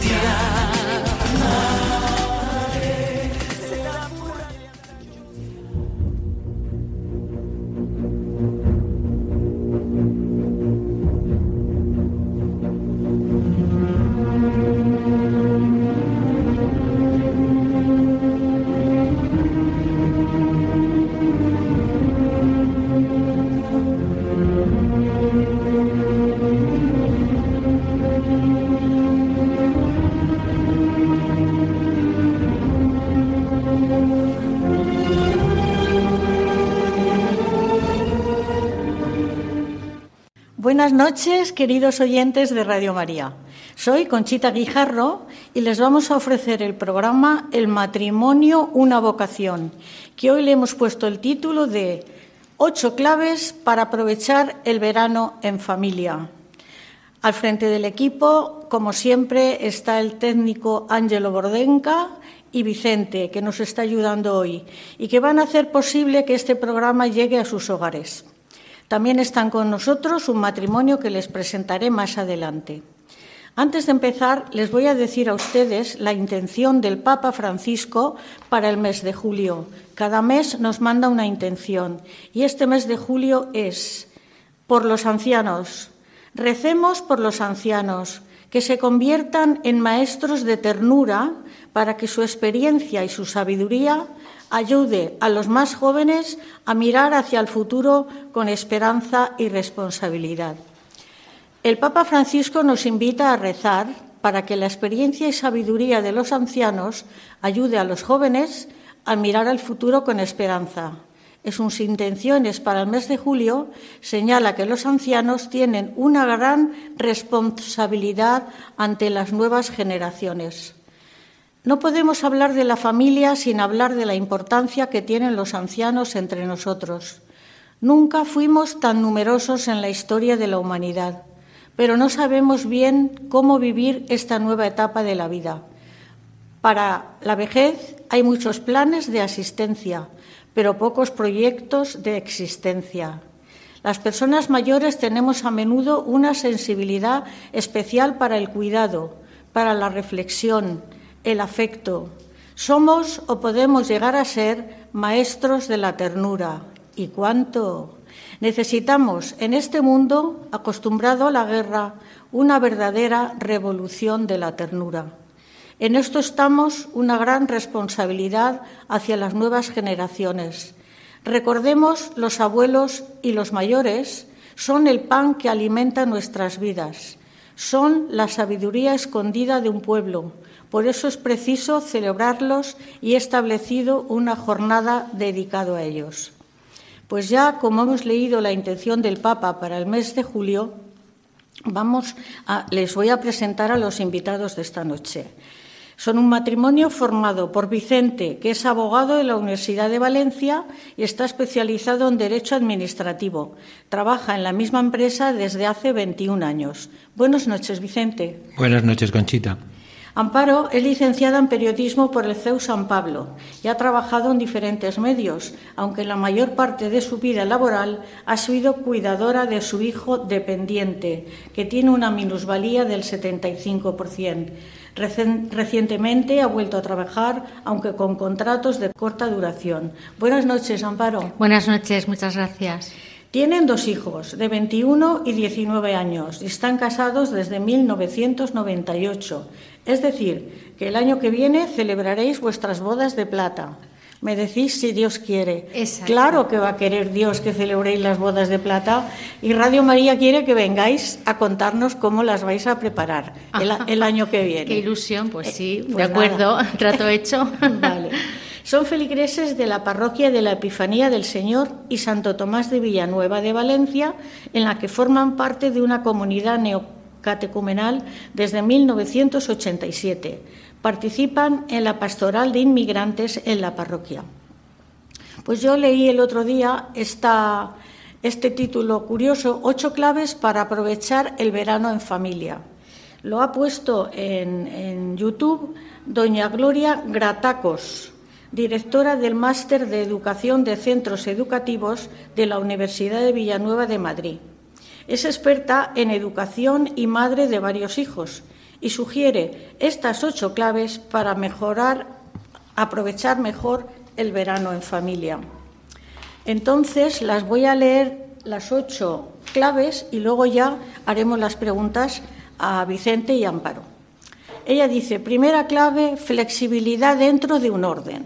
yeah Buenas noches, queridos oyentes de Radio María. Soy Conchita Guijarro y les vamos a ofrecer el programa El matrimonio, una vocación, que hoy le hemos puesto el título de Ocho claves para aprovechar el verano en familia. Al frente del equipo, como siempre, está el técnico Ángelo Bordenca y Vicente, que nos está ayudando hoy y que van a hacer posible que este programa llegue a sus hogares. También están con nosotros un matrimonio que les presentaré más adelante. Antes de empezar, les voy a decir a ustedes la intención del Papa Francisco para el mes de julio. Cada mes nos manda una intención y este mes de julio es por los ancianos. Recemos por los ancianos, que se conviertan en maestros de ternura para que su experiencia y su sabiduría ayude a los más jóvenes a mirar hacia el futuro con esperanza y responsabilidad. El Papa Francisco nos invita a rezar para que la experiencia y sabiduría de los ancianos ayude a los jóvenes a mirar al futuro con esperanza. En sus intenciones para el mes de julio señala que los ancianos tienen una gran responsabilidad ante las nuevas generaciones. No podemos hablar de la familia sin hablar de la importancia que tienen los ancianos entre nosotros. Nunca fuimos tan numerosos en la historia de la humanidad, pero no sabemos bien cómo vivir esta nueva etapa de la vida. Para la vejez hay muchos planes de asistencia, pero pocos proyectos de existencia. Las personas mayores tenemos a menudo una sensibilidad especial para el cuidado, para la reflexión, el afecto. Somos o podemos llegar a ser maestros de la ternura. ¿Y cuánto? Necesitamos en este mundo, acostumbrado a la guerra, una verdadera revolución de la ternura. En esto estamos una gran responsabilidad hacia las nuevas generaciones. Recordemos, los abuelos y los mayores son el pan que alimenta nuestras vidas, son la sabiduría escondida de un pueblo, por eso es preciso celebrarlos y he establecido una jornada dedicada a ellos. Pues ya, como hemos leído la intención del Papa para el mes de julio, vamos a, les voy a presentar a los invitados de esta noche. Son un matrimonio formado por Vicente, que es abogado de la Universidad de Valencia y está especializado en Derecho Administrativo. Trabaja en la misma empresa desde hace 21 años. Buenas noches, Vicente. Buenas noches, Conchita. Amparo es licenciada en periodismo por el CEU San Pablo y ha trabajado en diferentes medios, aunque la mayor parte de su vida laboral ha sido cuidadora de su hijo dependiente, que tiene una minusvalía del 75%. Recientemente ha vuelto a trabajar, aunque con contratos de corta duración. Buenas noches, Amparo. Buenas noches, muchas gracias. Tienen dos hijos, de 21 y 19 años, y están casados desde 1998. Es decir, que el año que viene celebraréis vuestras bodas de plata. Me decís si Dios quiere. Exacto. Claro que va a querer Dios que celebréis las bodas de plata y Radio María quiere que vengáis a contarnos cómo las vais a preparar el, el año que viene. Qué ilusión, pues sí, pues de acuerdo, nada. trato hecho. Vale. Son feligreses de la parroquia de la Epifanía del Señor y Santo Tomás de Villanueva de Valencia, en la que forman parte de una comunidad neocatecumenal desde 1987. Participan en la pastoral de inmigrantes en la parroquia. Pues yo leí el otro día este título curioso, Ocho claves para aprovechar el verano en familia. Lo ha puesto en YouTube doña Gloria Gratacos, directora del Máster de Educación de Centros Educativos de la Universidad de Villanueva de Madrid. Es experta en educación y madre de varios hijos y sugiere estas ocho claves para mejorar, aprovechar mejor el verano en familia. Entonces las voy a leer las ocho claves y luego ya haremos las preguntas a Vicente y Amparo. Ella dice, primera clave, flexibilidad dentro de un orden.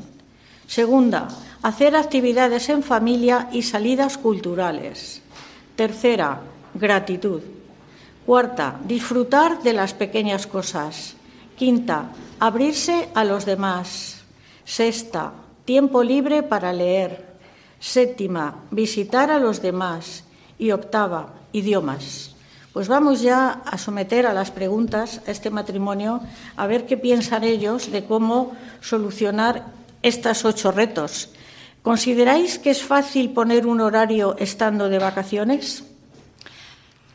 Segunda, hacer actividades en familia y salidas culturales. Tercera, gratitud. Cuarta, disfrutar de las pequeñas cosas. Quinta, abrirse a los demás. Sexta, tiempo libre para leer. Séptima, visitar a los demás. Y octava, idiomas. Pues vamos ya a someter a las preguntas a este matrimonio a ver qué piensan ellos de cómo solucionar estos ocho retos. ¿Consideráis que es fácil poner un horario estando de vacaciones?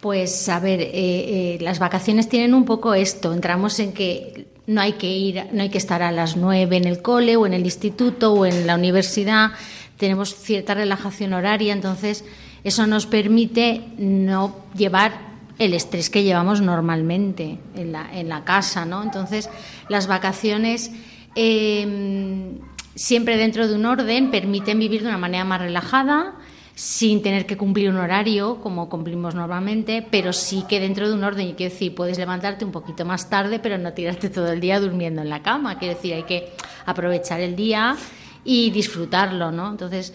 Pues a ver, eh, eh, las vacaciones tienen un poco esto. Entramos en que no hay que ir, no hay que estar a las nueve en el cole o en el instituto o en la universidad. Tenemos cierta relajación horaria, entonces eso nos permite no llevar el estrés que llevamos normalmente en la, en la casa, ¿no? Entonces, las vacaciones em, siempre dentro de un orden permiten vivir de una manera más relajada, sin tener que cumplir un horario como cumplimos normalmente, pero sí que dentro de un orden, y quiero decir, puedes levantarte un poquito más tarde, pero no tirarte todo el día durmiendo en la cama, quiero decir, hay que aprovechar el día y disfrutarlo, ¿no? Entonces,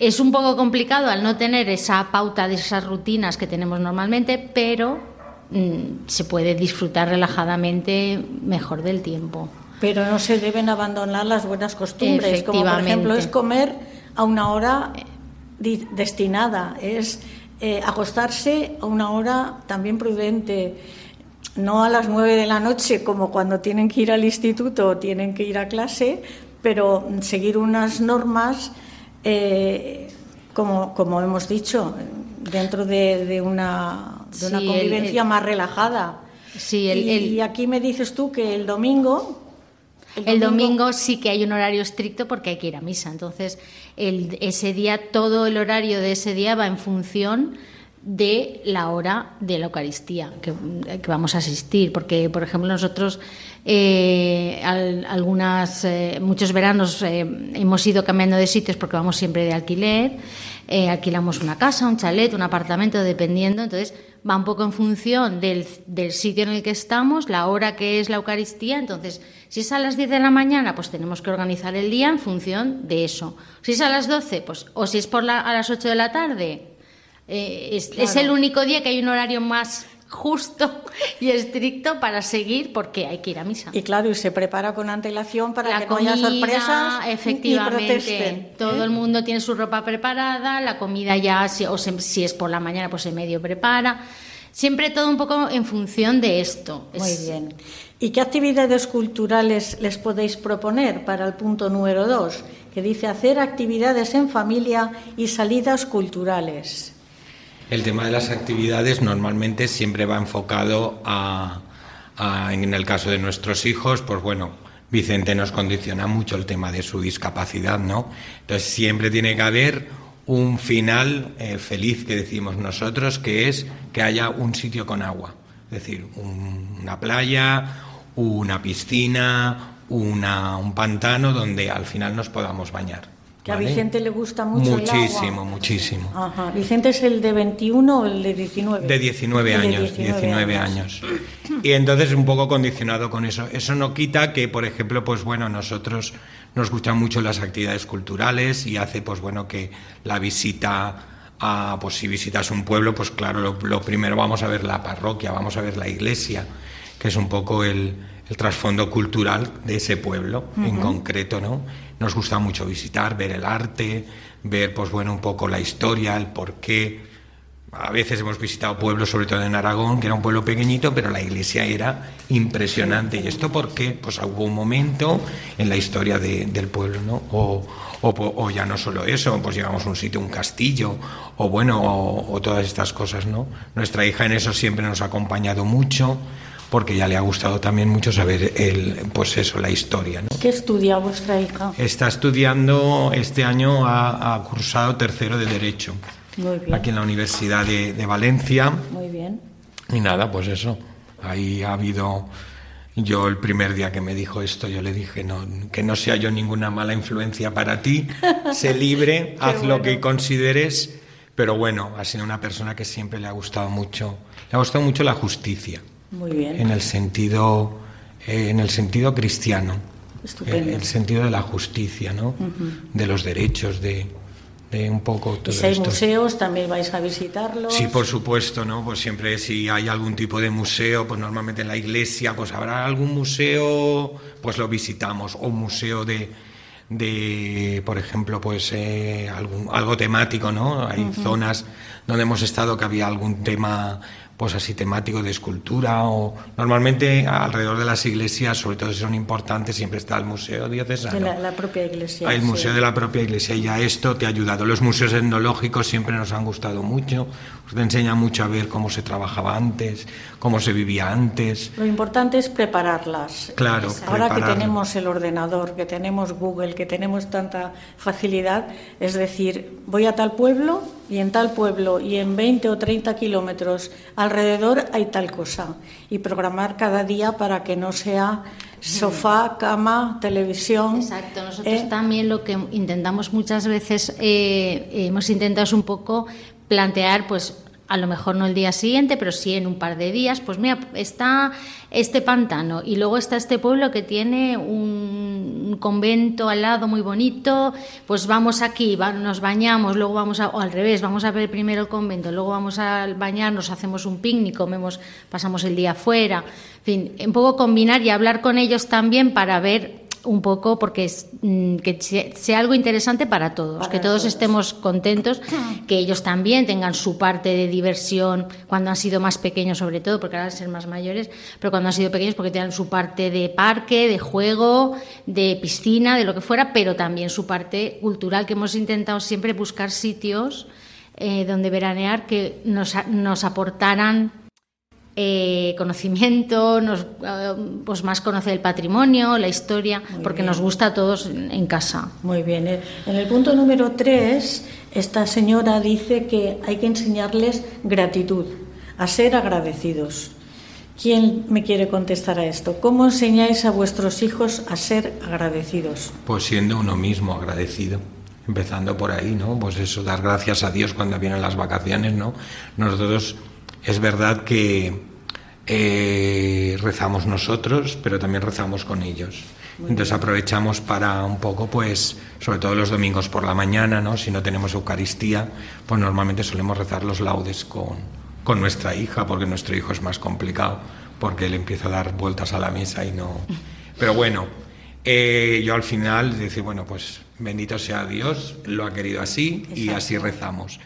es un poco complicado al no tener esa pauta de esas rutinas que tenemos normalmente, pero mm, se puede disfrutar relajadamente mejor del tiempo. Pero no se deben abandonar las buenas costumbres, como por ejemplo es comer a una hora destinada, es eh, acostarse a una hora también prudente, no a las nueve de la noche como cuando tienen que ir al instituto o tienen que ir a clase, pero seguir unas normas eh, como, como hemos dicho, dentro de, una, una convivencia más relajada. Sí, y, aquí me dices tú que el domingo, el domingo... sí que hay un horario estricto porque hay que ir a misa. Entonces, el, ese día, todo el horario de ese día va en función de la hora de la Eucaristía que, vamos a asistir. Porque, por ejemplo, nosotros eh, algunas, eh, muchos veranos eh, hemos ido cambiando de sitios porque vamos siempre de alquiler. Alquilamos una casa, un chalet, un apartamento, dependiendo. Entonces, va un poco en función del, del, sitio en el que estamos, la hora que es la Eucaristía. Entonces, si es a las 10 de la mañana, pues tenemos que organizar el día en función de eso. Si es a las 12, pues, o si es por la, a las 8 de la tarde, eh, es, el único día que hay un horario más justo y estricto para seguir porque hay que ir a misa. Y claro, y se prepara con antelación para que no haya sorpresas efectivamente, Todo ¿eh? el mundo tiene su ropa preparada, la comida ya, si, o si es por la mañana, pues en medio prepara. Siempre todo un poco en función de esto. Muy bien. ¿Y qué actividades culturales les podéis proponer para el punto número dos, que dice hacer actividades en familia y salidas culturales? El tema de las actividades normalmente siempre va enfocado a, en el caso de nuestros hijos, pues bueno, Vicente nos condiciona mucho el tema de su discapacidad, ¿no? Entonces siempre tiene que haber un final eh, feliz que decimos nosotros, que es que haya un sitio con agua, es decir, una playa, una piscina, una, un pantano donde al final nos podamos bañar. Que a Vicente le gusta mucho muchísimo, el agua. Muchísimo, Ajá. ¿Vicente es el de 21 o el de 19? De 19 años, 19, años. Y entonces un poco condicionado con eso. Eso no quita que, por ejemplo, pues bueno, nosotros nos gustan mucho las actividades culturales y hace, pues bueno, que la visita a, pues si visitas un pueblo, pues claro, lo primero vamos a ver la parroquia, vamos a ver la iglesia que es un poco el, el trasfondo cultural de ese pueblo en concreto, ¿no? Nos gusta mucho visitar, ver el arte, ver, pues bueno, un poco la historia, el porqué. A veces hemos visitado pueblos, sobre todo en Aragón, que era un pueblo pequeñito, pero la iglesia era impresionante. ¿Y esto por qué? Pues hubo un momento en la historia de- del pueblo, ¿no? O, ya no solo eso, pues llegamos a un sitio, un castillo, o bueno, o todas estas cosas, ¿no? Nuestra hija en eso siempre nos ha acompañado mucho, porque ya le ha gustado también mucho saber el, pues eso, la historia, ¿no? ¿Qué estudia vuestra hija? Está estudiando, este año ha, ha cursado tercero de Derecho, Muy bien. aquí en la Universidad de, de Valencia. Muy bien. Y nada, pues eso, ahí ha habido... Yo el primer día que me dijo esto, yo le dije no, que no sea yo ninguna mala influencia para ti, sé libre, haz lo bueno. que consideres, pero bueno, ha sido una persona que siempre le ha gustado mucho, le ha gustado mucho la justicia, Muy bien. en el sentido, eh, en el sentido cristiano, Estupendo. eh, el sentido de la justicia, ¿no? De los derechos, de, de un poco Y si hay esto. museos, también vais a visitarlos. Sí, por supuesto, ¿no? Pues siempre si hay algún tipo de museo, pues normalmente en la iglesia, pues habrá algún museo, pues lo visitamos, o un museo de, de por ejemplo, pues eh, algún, algo temático, ¿no? Hay zonas donde hemos estado que había algún tema, pues así temático de escultura, o normalmente alrededor de las iglesias, sobre todo si son importantes, siempre está el museo diocesano. De la, la propia iglesia. El sí. museo de la propia iglesia y ya esto te ha ayudado. Los museos etnológicos siempre nos han gustado mucho. Te enseña mucho a ver cómo se trabajaba antes, cómo se vivía antes. Lo importante es prepararlas. Claro, Ahora que tenemos el ordenador, que tenemos Google, que tenemos tanta facilidad, es decir, voy a tal pueblo y en tal pueblo y en 20 o 30 kilómetros alrededor hay tal cosa. Y programar cada día para que no sea sofá, cama, televisión. Exacto, nosotros ¿eh? también lo que intentamos muchas veces, eh, hemos intentado es un poco plantear, pues a lo mejor no el día siguiente, pero sí en un par de días, pues mira, está este pantano y luego está este pueblo que tiene un, convento al lado muy bonito, pues vamos aquí, nos bañamos, luego vamos a, o al revés, vamos a ver primero el convento, luego vamos a bañarnos, hacemos un picnic, comemos, pasamos el día fuera, en fin, un poco combinar y hablar con ellos también para ver un poco porque es, mm, que se- sea algo interesante para todos, Para que todos, todos. estemos contentos, que ellos también tengan su parte de diversión cuando han sido más pequeños sobre todo, porque ahora van a ser más mayores, pero cuando han sido pequeños porque tengan su parte de parque, de juego, de piscina, de lo que fuera, pero también su parte cultural que hemos intentado siempre buscar sitios eh, donde veranear que nos, nos aportaran eh, conocimiento, nos, eh, pues más conocer el patrimonio, la historia, porque nos gusta a todos en, casa. Muy bien. En el punto número 3, esta señora dice que hay que enseñarles gratitud, a ser agradecidos. ¿Quién me quiere contestar a esto? ¿Cómo enseñáis a vuestros hijos a ser agradecidos? Pues siendo uno mismo agradecido. Empezando por ahí, ¿no? Pues eso, dar gracias a Dios cuando vienen las vacaciones, ¿no? Nosotros, es verdad que eh, rezamos nosotros, pero también rezamos con ellos. Entonces aprovechamos para un poco, pues, sobre todo los domingos por la mañana, ¿no? Si no tenemos Eucaristía, pues normalmente solemos rezar los laudes con, con nuestra hija, porque nuestro hijo es más complicado, porque él empieza a dar vueltas a la mesa y no... Pero bueno, eh, yo al final decir, bueno, pues bendito sea Dios, lo ha querido así y así rezamos.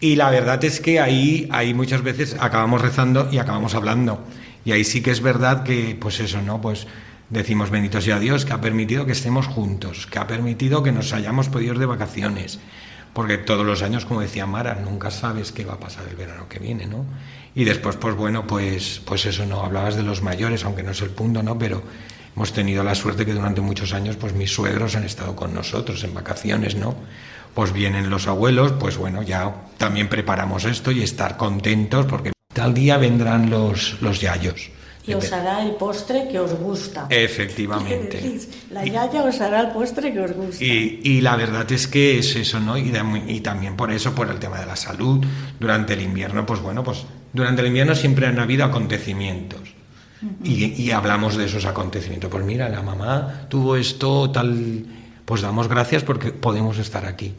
Y la verdad es que ahí, ahí muchas veces acabamos rezando y acabamos hablando. Y ahí sí que es verdad que, pues eso, ¿no? Pues decimos bendito sea Dios que ha permitido que estemos juntos, que ha permitido que nos hayamos podido ir de vacaciones. Porque todos los años, como decía Mara, nunca sabes qué va a pasar el verano que viene, ¿no? Y después, pues bueno, pues, pues eso, ¿no? Hablabas de los mayores, aunque no es el punto, ¿no? Pero hemos tenido la suerte que durante muchos años, pues mis suegros han estado con nosotros en vacaciones, ¿no? Pues vienen los abuelos, pues bueno, ya también preparamos esto y estar contentos porque tal día vendrán los, los yayos. Y os hará el postre que os gusta. Efectivamente. La yaya os hará el postre que os gusta. Y, y la verdad es que es eso, ¿no? Y, de- y también por eso, por el tema de la salud, durante el invierno, pues bueno, pues durante el invierno siempre han habido acontecimientos. y, y hablamos de esos acontecimientos. Pues mira, la mamá tuvo esto, tal, pues damos gracias porque podemos estar aquí.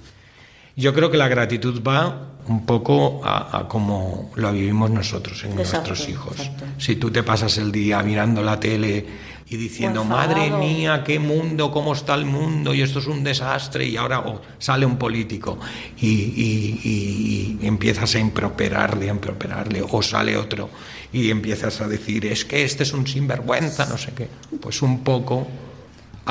Yo creo que la gratitud va un poco a, como lo vivimos nosotros en nuestros hijos. Si tú te pasas el día mirando la tele y diciendo, madre mía, qué mundo, cómo está el mundo, y esto es un desastre, y ahora sale un político y, empiezas a improperarle, a improperarle, o sale otro y empiezas a decir, es que este es un sinvergüenza, no sé qué. Pues un poco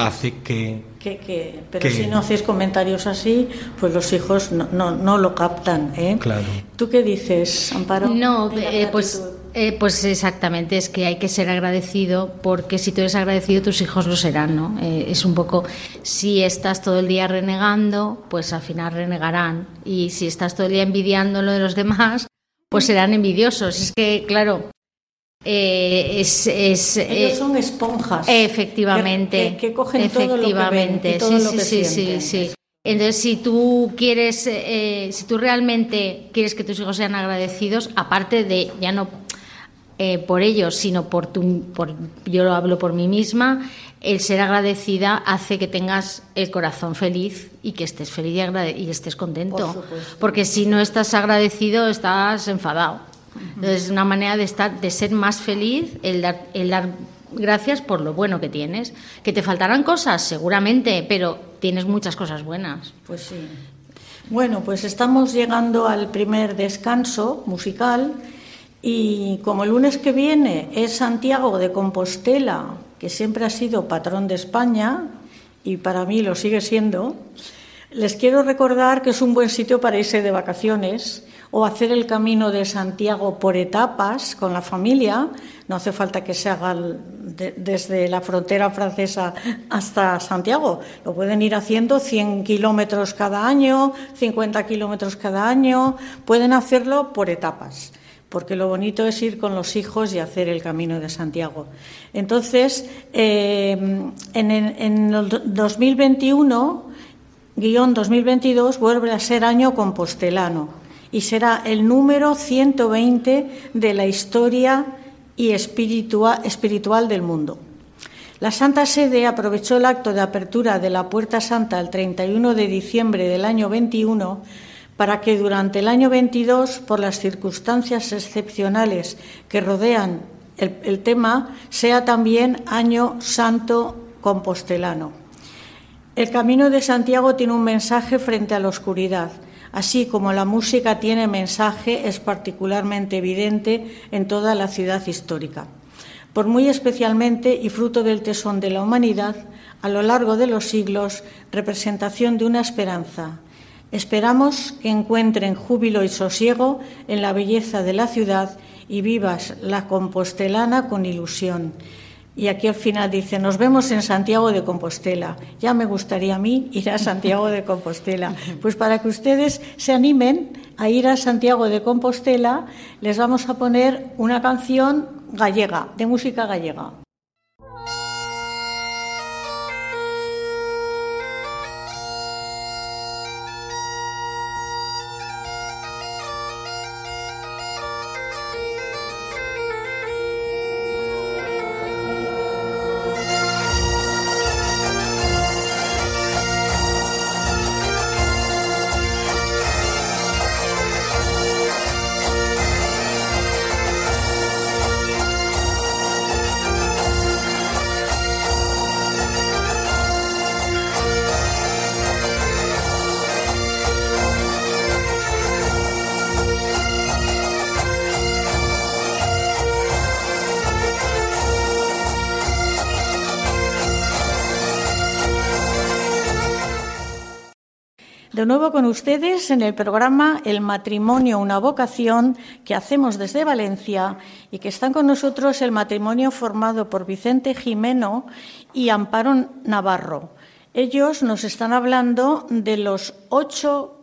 hace que... que, pero si no haces comentarios así, pues los hijos no, no, lo captan. ¿eh? Claro. ¿Tú qué dices, Amparo? No, eh, pues, eh, pues exactamente, es que hay que ser agradecido porque si tú eres agradecido tus hijos lo serán, ¿no? Eh, es un poco, si estás todo el día renegando, pues al final renegarán. Y si estás todo el día envidiando lo de los demás, pues serán envidiosos. Es que, claro, eh, es, es, Ellos eh, son esponjas. Efectivamente. Que, cogen efectivamente. todo lo que ven sí, sí, sí, sí. Entonces, si tú quieres, eh, si tú realmente quieres que tus hijos sean agradecidos, aparte de ya no por ellos, sino por tu, por, yo lo hablo por mí misma, el ser agradecida hace que tengas el corazón feliz y que estés feliz y, y estés contento. Porque si no estás agradecido, estás enfadado. Entonces, es una manera de, estar, de ser más feliz el dar, el dar gracias por lo bueno que tienes. Que te faltarán cosas, seguramente, pero tienes muchas cosas buenas. Pues sí. Bueno, pues estamos llegando al primer descanso musical y como el lunes que viene es Santiago de Compostela, que siempre ha sido patrón de España y para mí lo sigue siendo, les quiero recordar que es un buen sitio para irse de vacaciones o hacer el camino de Santiago por etapas con la familia. No hace falta que se haga desde la frontera francesa hasta Santiago. Lo pueden ir haciendo 100 kilómetros cada año, 50 kilómetros cada año. Pueden hacerlo por etapas porque lo bonito es ir con los hijos y hacer el camino de Santiago. Entonces, eh, en, en, el 2021, guion 2022, vuelve a ser año compostelano y será el número 120 de la historia y espiritual del mundo. La Santa Sede aprovechó el acto de apertura de la Puerta Santa el 31 de diciembre del año 21 para que durante el año 22, por las circunstancias excepcionales que rodean el, el tema, sea también año santo compostelano. El Camino de Santiago tiene un mensaje frente a la oscuridad Así como la música tiene mensaje, es particularmente evidente en toda la ciudad histórica. Por muy especialmente y fruto del tesón de la humanidad, a lo largo de los siglos, representación de una esperanza. Esperamos que encuentren júbilo y sosiego en la belleza de la ciudad y vivas la compostelana con ilusión y aquí al final dice, nos vemos en Santiago de Compostela. Ya me gustaría a mí ir a Santiago de Compostela. Pues para que ustedes se animen a ir a Santiago de Compostela, les vamos a poner una canción gallega, de música gallega. De nuevo con ustedes en el programa El matrimonio, una vocación que hacemos desde Valencia y que están con nosotros el matrimonio formado por Vicente Jimeno y Amparo Navarro. Ellos nos están hablando de las ocho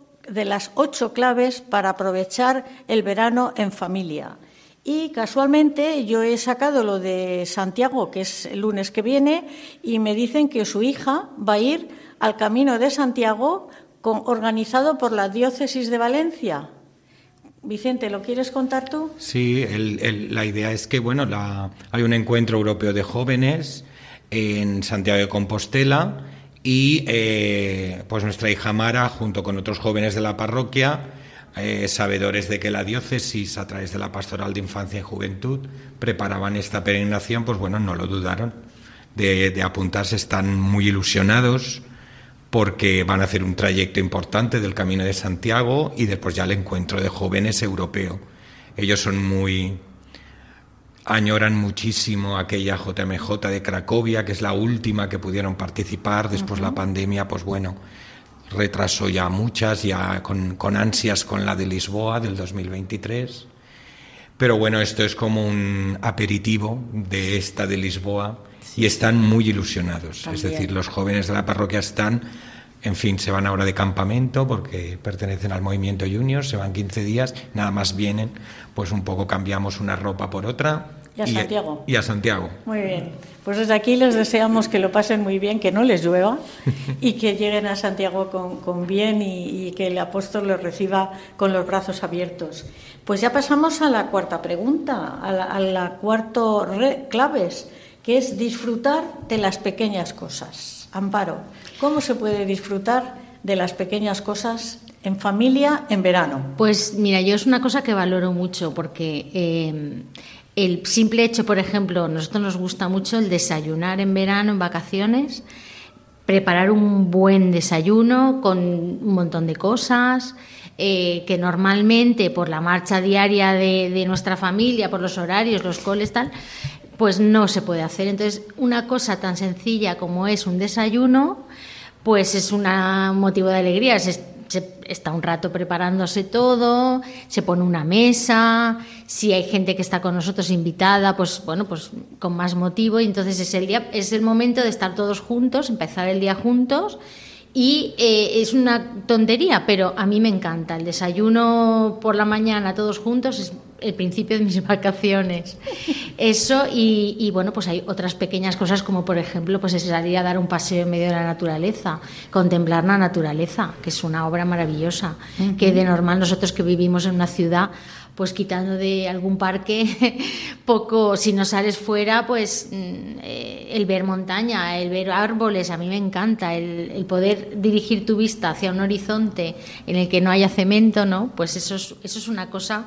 claves para aprovechar el verano en familia. Y casualmente yo he sacado lo de Santiago, que es el lunes que viene, y me dicen que su hija va a ir al camino de Santiago organizado por la Diócesis de Valencia. Vicente, ¿lo quieres contar tú? Sí, la idea es que bueno, hay un encuentro europeo de jóvenes en Santiago de Compostela y eh, pues nuestra hija Mara, junto con otros jóvenes de la parroquia, eh, sabedores de que la diócesis, a través de la pastoral de infancia y juventud, preparaban esta peregrinación, pues bueno, no lo dudaron de apuntarse, están muy ilusionados porque van a hacer un trayecto importante del Camino de Santiago y después ya el encuentro de jóvenes europeo. Ellos son muy, añoran muchísimo aquella JMJ de Cracovia, que es la última que pudieron participar. Después la pandemia, pues bueno, retrasó ya muchas, ya con, con, ansias con la de Lisboa del 2023. Pero bueno, esto es como un aperitivo de esta de Lisboa y están muy ilusionados. También. Es decir, los jóvenes de la parroquia están en fin, se van ahora de campamento porque pertenecen al movimiento Junior, se van 15 días, nada más vienen, pues un poco cambiamos una ropa por otra. Y a Santiago. Y a Santiago. Muy bien. Pues desde aquí les deseamos que lo pasen muy bien, que no les llueva y que lleguen a Santiago con, con bien y, y, que el apóstol los reciba con los brazos abiertos. Pues ya pasamos a la cuarta pregunta, a la, a la cuarto re, claves, que es disfrutar de las pequeñas cosas. Amparo. ¿Cómo se puede disfrutar de las pequeñas cosas en familia en verano? Pues mira, yo es una cosa que valoro mucho porque eh, el simple hecho, por ejemplo, nosotros nos gusta mucho el desayunar en verano, en vacaciones, preparar un buen desayuno con un montón de cosas. Eh, que normalmente por la marcha diaria de, de nuestra familia, por los horarios, los coles, tal, pues no se puede hacer. Entonces, una cosa tan sencilla como es un desayuno, pues es un motivo de alegría. Está un rato preparándose todo, se pone una mesa, si hay gente que está con nosotros invitada, pues bueno, pues con más motivo. Y entonces es el día, es el momento de estar todos juntos, empezar el día juntos. Y eh, es una tontería, pero a mí me encanta. El desayuno por la mañana todos juntos es el principio de mis vacaciones. Eso y, y, bueno, pues hay otras pequeñas cosas como por ejemplo pues es salir a dar un paseo en medio de la naturaleza, contemplar la naturaleza, que es una obra maravillosa, uh -huh. que de normal nosotros que vivimos en una ciudad pues quitando de algún parque poco, si no sales fuera, pues eh, el ver montaña, el ver árboles, a mí me encanta, el, el, poder dirigir tu vista hacia un horizonte en el que no haya cemento, ¿no? Pues eso es, eso es una cosa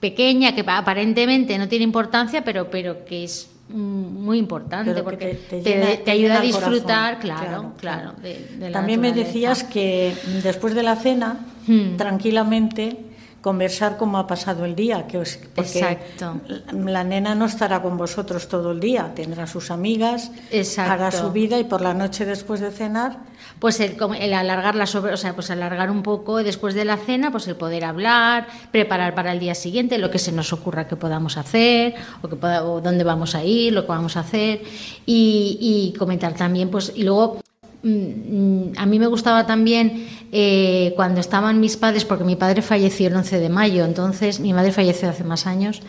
pequeña que aparentemente no tiene importancia, pero, pero que es muy importante porque te, te, llena, te, te ayuda a disfrutar, corazón. claro, claro. claro de, de También me decías que después de la cena, hmm. tranquilamente, conversar cómo ha pasado el día, que os, porque Exacto. la nena no estará con vosotros todo el día, tendrá sus amigas, Exacto. hará su vida y por la noche después de cenar pues el, el alargar la sobre, o sea, pues alargar un poco después de la cena, pues el poder hablar, preparar para el día siguiente lo que se nos ocurra que podamos hacer o que poda, o dónde vamos a ir, lo que vamos a hacer y, y comentar también, pues y luego a mí me gustaba también eh, cuando estaban mis padres, porque mi padre falleció el 11 de mayo, entonces mi madre falleció hace más años,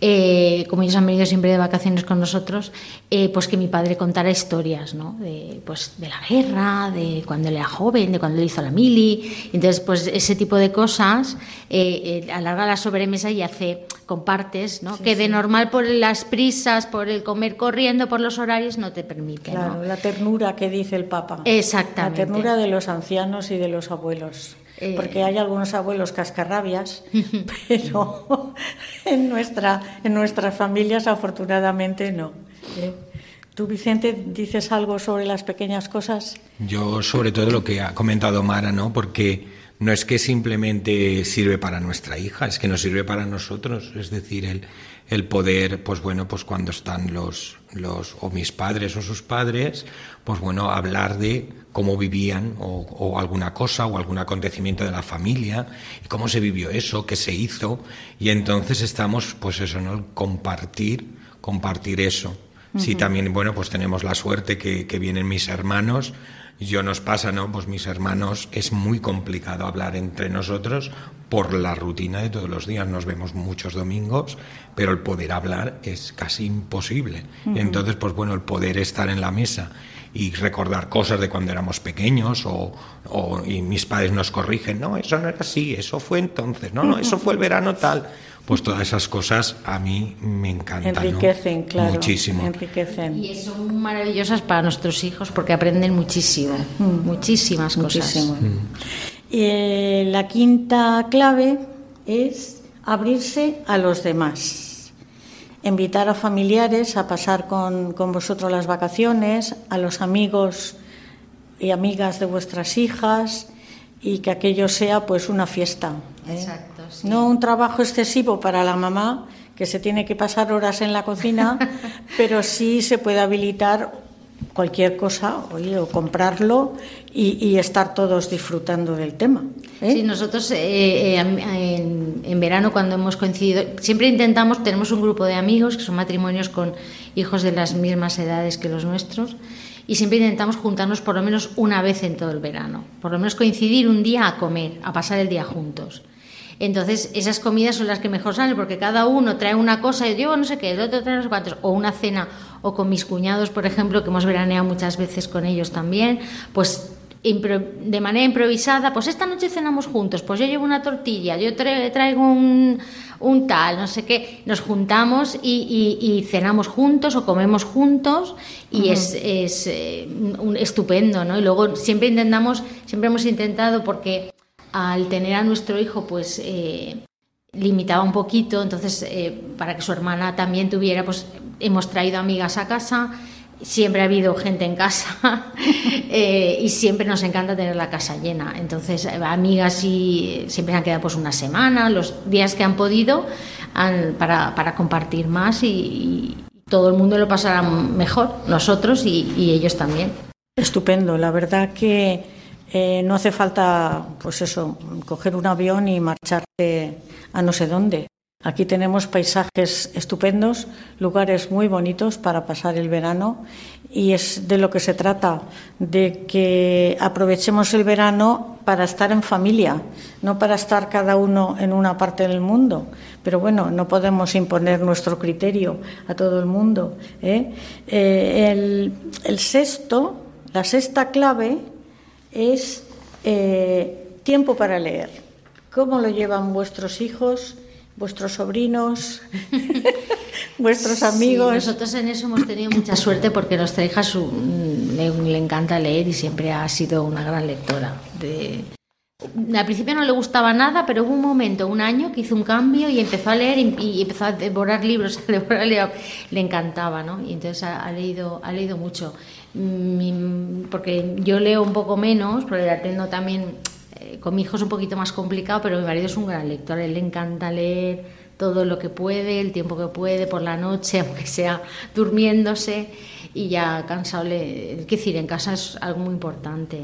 eh, como ellos han venido siempre de vacaciones con nosotros, eh, pues que mi padre contara historias, ¿no? De, pues, de la guerra, de cuando él era joven, de cuando él hizo la mili. Entonces, pues ese tipo de cosas, eh, alarga la sobremesa y hace, compartes, ¿no? Sí, que de sí. normal por las prisas, por el comer corriendo, por los horarios, no te permite. Claro, ¿no? la ternura que dice el Papa. Exactamente. La ternura de los ancianos y de los abuelos. Eh, porque hay algunos abuelos cascarrabias, pero en, nuestra, en nuestras familias afortunadamente no. ¿eh? ¿Tú, Vicente, dices algo sobre las pequeñas cosas? Yo sobre todo lo que ha comentado Mara, ¿no? Porque no es que simplemente sirve para nuestra hija, es que nos sirve para nosotros, es decir, el, el poder, pues bueno, pues cuando están los, los, o mis padres o sus padres, pues bueno, hablar de cómo vivían o, o, alguna cosa o algún acontecimiento de la familia y cómo se vivió eso, qué se hizo y entonces estamos, pues eso, ¿no? Compartir, compartir eso. Uh -huh. Sí, también, bueno, pues tenemos la suerte que, que vienen mis hermanos, yo nos pasa, ¿no? Pues mis hermanos es muy complicado hablar entre nosotros por la rutina de todos los días. Nos vemos muchos domingos, pero el poder hablar es casi imposible. Uh -huh. Entonces, pues bueno, el poder estar en la mesa y recordar cosas de cuando éramos pequeños o, o, y mis padres nos corrigen, no, eso no era así, eso fue entonces, no, no, eso fue el verano tal. Pues todas esas cosas a mí me encantan. Enriquecen, claro. Muchísimo. Enriquecen. Y son maravillosas para nuestros hijos porque aprenden muchísimo, muchísimas Muchísimo. cosas. Y eh, la quinta clave es abrirse a los demás. Invitar a familiares a pasar con, con vosotros las vacaciones, a los amigos y amigas de vuestras hijas y que aquello sea pues una fiesta. ¿eh? Exacto, sí. No un trabajo excesivo para la mamá que se tiene que pasar horas en la cocina, pero sí se puede habilitar cualquier cosa, oye, o comprarlo y, y estar todos disfrutando del tema. ¿eh? Sí, nosotros eh, eh, en, en verano cuando hemos coincidido, siempre intentamos, tenemos un grupo de amigos que son matrimonios con hijos de las mismas edades que los nuestros y siempre intentamos juntarnos por lo menos una vez en todo el verano, por lo menos coincidir un día a comer, a pasar el día juntos. Entonces, esas comidas son las que mejor salen, porque cada uno trae una cosa, y yo no sé qué, el otro trae no sé cuántos, o una cena, o con mis cuñados, por ejemplo, que hemos veraneado muchas veces con ellos también, pues de manera improvisada, pues esta noche cenamos juntos, pues yo llevo una tortilla, yo tra- traigo un, un tal, no sé qué, nos juntamos y, y- y cenamos juntos o comemos juntos y es, es eh, un- estupendo, ¿no? Y luego siempre intentamos, siempre hemos intentado porque al tener a nuestro hijo, pues eh, limitaba un poquito, entonces eh, para que su hermana también tuviera, pues hemos traído amigas a casa, siempre ha habido gente en casa eh, y siempre nos encanta tener la casa llena. Entonces, eh, amigas y siempre han quedado pues una semana, los días que han podido para, para compartir más y, todo el mundo lo pasará mejor, nosotros y- y ellos también. Estupendo, la verdad que eh, no hace falta, pues eso, coger un avión y marcharte a no sé dónde. Aquí tenemos paisajes estupendos, lugares muy bonitos para pasar el verano y es de lo que se trata, de que aprovechemos el verano para estar en familia, no para estar cada uno en una parte del mundo. Pero bueno, no podemos imponer nuestro criterio a todo el mundo. ¿eh? Eh, el, sexto, la sexta clave es eh, tiempo para leer. ¿Cómo lo llevan vuestros hijos, vuestros sobrinos, vuestros amigos? Sí, nosotros en eso hemos tenido mucha suerte porque nuestra hija su- le, le encanta leer y siempre ha sido una gran lectora. De... Al principio no le gustaba nada, pero hubo un momento, un año, que hizo un cambio y empezó a leer y, y empezó a devorar libros, a devorar libros. le encantaba, ¿no? Y entonces ha, ha leído, ha leído mucho. Mi- porque yo leo un poco menos, porque la tengo también con mi hijo es un poquito más complicado, pero mi marido es un gran lector, a él le encanta leer todo lo que puede, el tiempo que puede, por la noche, aunque sea durmiéndose, y ya cansado, le, es decir, en casa es algo muy importante.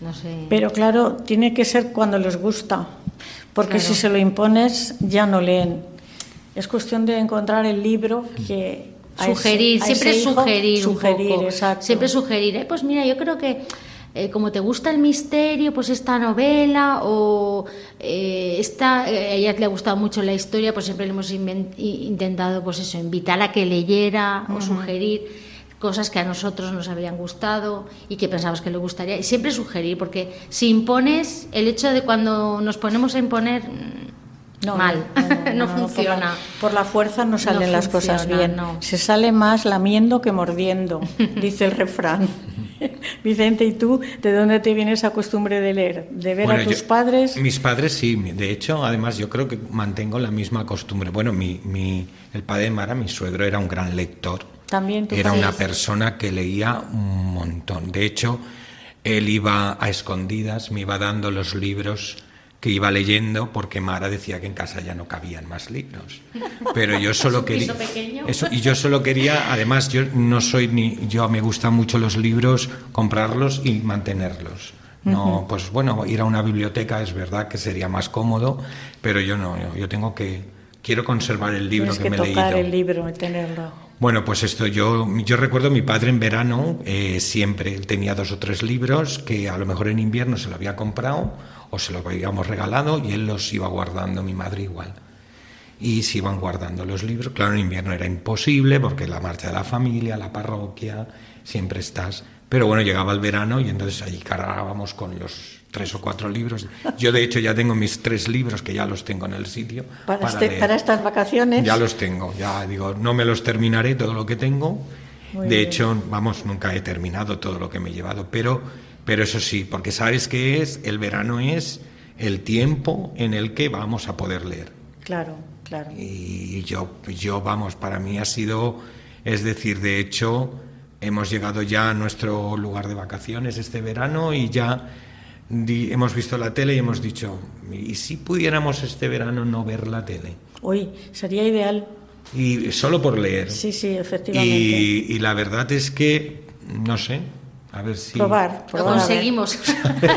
No sé. Pero claro, tiene que ser cuando les gusta, porque Claro. si se lo impones ya no leen. Es cuestión de encontrar el libro que... ese- sugerir, a siempre ese hijo sugerir, un sugerir, poco. exacto. Siempre sugerir, "Eh, pues mira, yo creo que eh, como te gusta el misterio, pues esta novela o eh, esta, eh, a ella le ha gustado mucho la historia, pues siempre le hemos intentado, pues eso, invitar a que leyera o sugerir cosas que a nosotros nos habían gustado y que pensamos que le gustaría. Y siempre sugerir, porque si impones, el hecho de cuando nos ponemos a imponer, mm, mal, no, por la- funciona. Por la, fuerza no salen las cosas funciona, bien. no. Se sale más lamiendo que mordiendo, dice el refrán. Vicente, ¿y tú de dónde te viene esa costumbre de leer? ¿De ver Bueno, a tus yo- padres? Mis padres sí, de hecho, además yo creo que mantengo la misma costumbre. Bueno, mi, mi- el padre de Mara, mi suegro, era un gran lector. También tu Era una persona que leía un montón. De hecho, él iba a escondidas, me iba dando los libros que iba leyendo porque Mara decía que en casa ya no cabían más libros. Pero yo solo un piso quería pequeño. eso y yo solo quería, además yo no soy ni yo me gustan mucho los libros, comprarlos y mantenerlos. No, pues bueno, ir a una biblioteca es verdad que sería más cómodo, pero yo no, yo, tengo que quiero conservar el libro Tienes que, que me he leído. el libro y tenerlo. Bueno, pues esto yo, yo recuerdo a mi padre en verano, eh, siempre él tenía dos o tres libros que a lo mejor en invierno se lo había comprado o se lo habíamos regalado y él los iba guardando, mi madre igual. Y se iban guardando los libros. Claro, en invierno era imposible porque la marcha de la familia, la parroquia, siempre estás. Pero bueno, llegaba el verano y entonces allí cargábamos con los tres o cuatro libros. Yo de hecho ya tengo mis tres libros que ya los tengo en el sitio. Para, este, para estas vacaciones. Ya los tengo, ya digo, no me los terminaré todo lo que tengo. de hecho, vamos, nunca he terminado todo lo que me he llevado, pero, pero eso sí, porque sabes que es, el verano es el tiempo en el que vamos a poder leer. Claro, claro. Y yo, yo vamos, para mí ha sido, es decir, de hecho, hemos llegado ya a nuestro lugar de vacaciones este verano y ya hemos visto la tele y hemos dicho, ¿y si pudiéramos este verano no ver la tele? Uy, sería ideal. Y solo por leer. Sí, sí, efectivamente. Y, la verdad es que, no sé, a ver si... Probar, Lo conseguimos.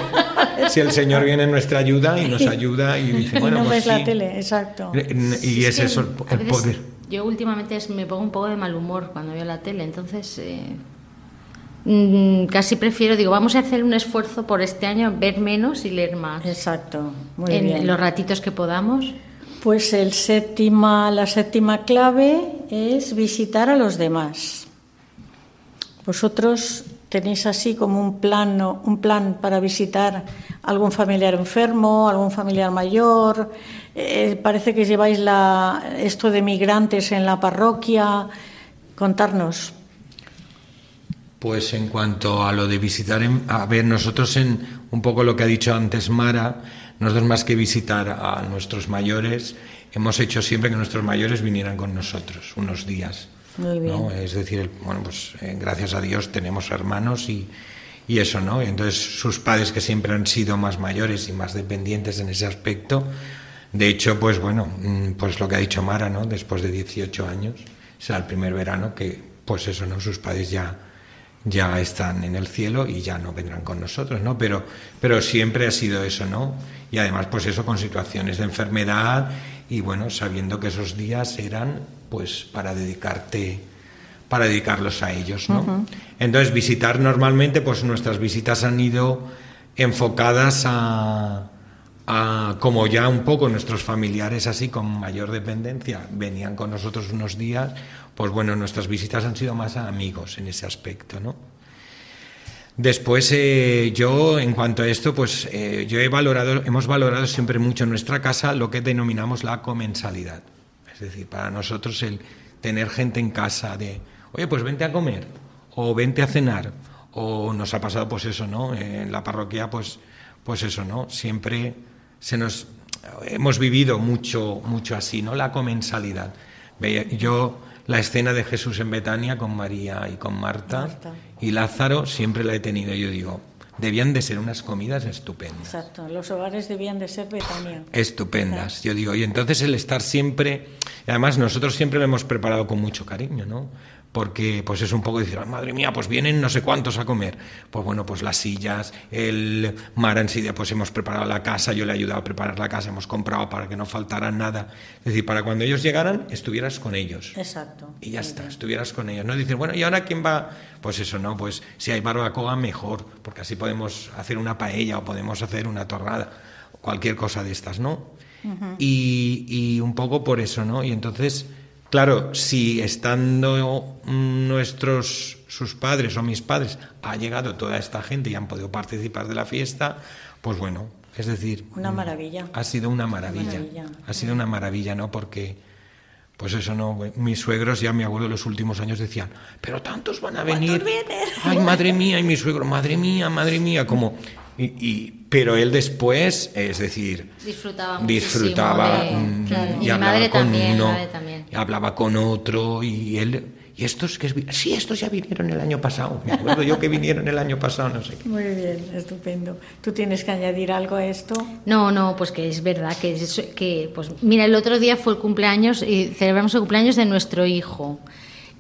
si el Señor viene en nuestra ayuda y nos ayuda y dice, bueno, no pues ves la tele, exacto. Y es, eso, el poder. Yo últimamente me pongo un poco de mal humor cuando veo la tele, entonces... Eh, Mm, casi prefiero, digo, vamos a hacer un esfuerzo por este año, ver menos y leer más. Exacto, muy en bien. los ratitos que podamos. Pues el séptima, la séptima clave es visitar a los demás. Vosotros tenéis así como un plan, un plan para visitar algún familiar enfermo, algún familiar mayor. Eh, parece que lleváis la, esto de migrantes en la parroquia. Contarnos. Pues en cuanto a lo de visitar, a ver, nosotros en un poco lo que ha dicho antes Mara, nosotros más que visitar a nuestros mayores, hemos hecho siempre que nuestros mayores vinieran con nosotros unos días. Muy bien. Es decir, bueno, pues eh, gracias a Dios tenemos hermanos y, y eso, ¿no? entonces sus padres que siempre han sido más mayores y más dependientes en ese aspecto, de hecho, pues bueno, mm, pues lo que ha dicho Mara, ¿no? Después de 18 años, será el primer verano que, pues eso, ¿no? Sus padres ya ya están en el cielo y ya no vendrán con nosotros, ¿no? Pero, pero siempre ha sido eso, ¿no? Y además, pues eso con situaciones de enfermedad y bueno, sabiendo que esos días eran, pues, para dedicarte, para dedicarlos a ellos, ¿no? Entonces, visitar normalmente, pues nuestras visitas han ido enfocadas a, a, como ya un poco nuestros familiares así con mayor dependencia venían con nosotros unos días, pues bueno, nuestras visitas han sido más a amigos en ese aspecto, ¿no? Después, eh, yo, en cuanto a esto, pues eh, yo he valorado, hemos valorado siempre mucho en nuestra casa lo que denominamos la comensalidad. Es decir, para nosotros el tener gente en casa de, oye, pues vente a comer, o vente a cenar, o nos ha pasado pues eso, ¿no? En la parroquia, pues, pues eso, ¿no? Siempre se nos, hemos vivido mucho, mucho así, ¿no? La comensalidad. Yo la escena de Jesús en Betania con María y con Marta, y Lázaro siempre la he tenido, yo digo, debían de ser unas comidas estupendas. Exacto, los hogares debían de ser Betania. Estupendas, yo digo, y entonces el estar siempre, además nosotros siempre lo hemos preparado con mucho cariño, ¿no? Porque pues es un poco decir, madre mía, pues vienen no sé cuántos a comer. Pues bueno, pues las sillas, el mar en sí, pues hemos preparado la casa, yo le he ayudado a preparar la casa, hemos comprado para que no faltara nada. Es decir, para cuando ellos llegaran, estuvieras con ellos. Exacto. Y ya está, estuvieras con ellos. No dicen, bueno, ¿y ahora quién va? Pues eso, ¿no? Pues si hay barbacoa, mejor, porque así podemos hacer una paella o podemos hacer una torrada, cualquier cosa de estas, ¿no? y, y un poco por eso, ¿no? Y entonces Claro, si estando nuestros, sus padres o mis padres, ha llegado toda esta gente y han podido participar de la fiesta, pues bueno, es decir... Una maravilla. Ha sido una maravilla. Ha sido una maravilla, ¿no? Porque, pues eso, ¿no? Mis suegros, ya mi abuelo en los últimos años decían, pero tantos van a venir. Ay, madre mía, y mi suegro, madre mía, madre mía, como y, pero él después, es decir, disfrutaba, disfrutaba mm, y, hablaba con uno, hablaba con otro y él y estos que sí, estos ya vinieron el año pasado. Me acuerdo yo que vinieron el año pasado, no sé. Muy bien, estupendo. ¿Tú tienes que añadir algo a esto? No, no, pues que es verdad que que pues mira, el otro día fue el cumpleaños y celebramos el cumpleaños de nuestro hijo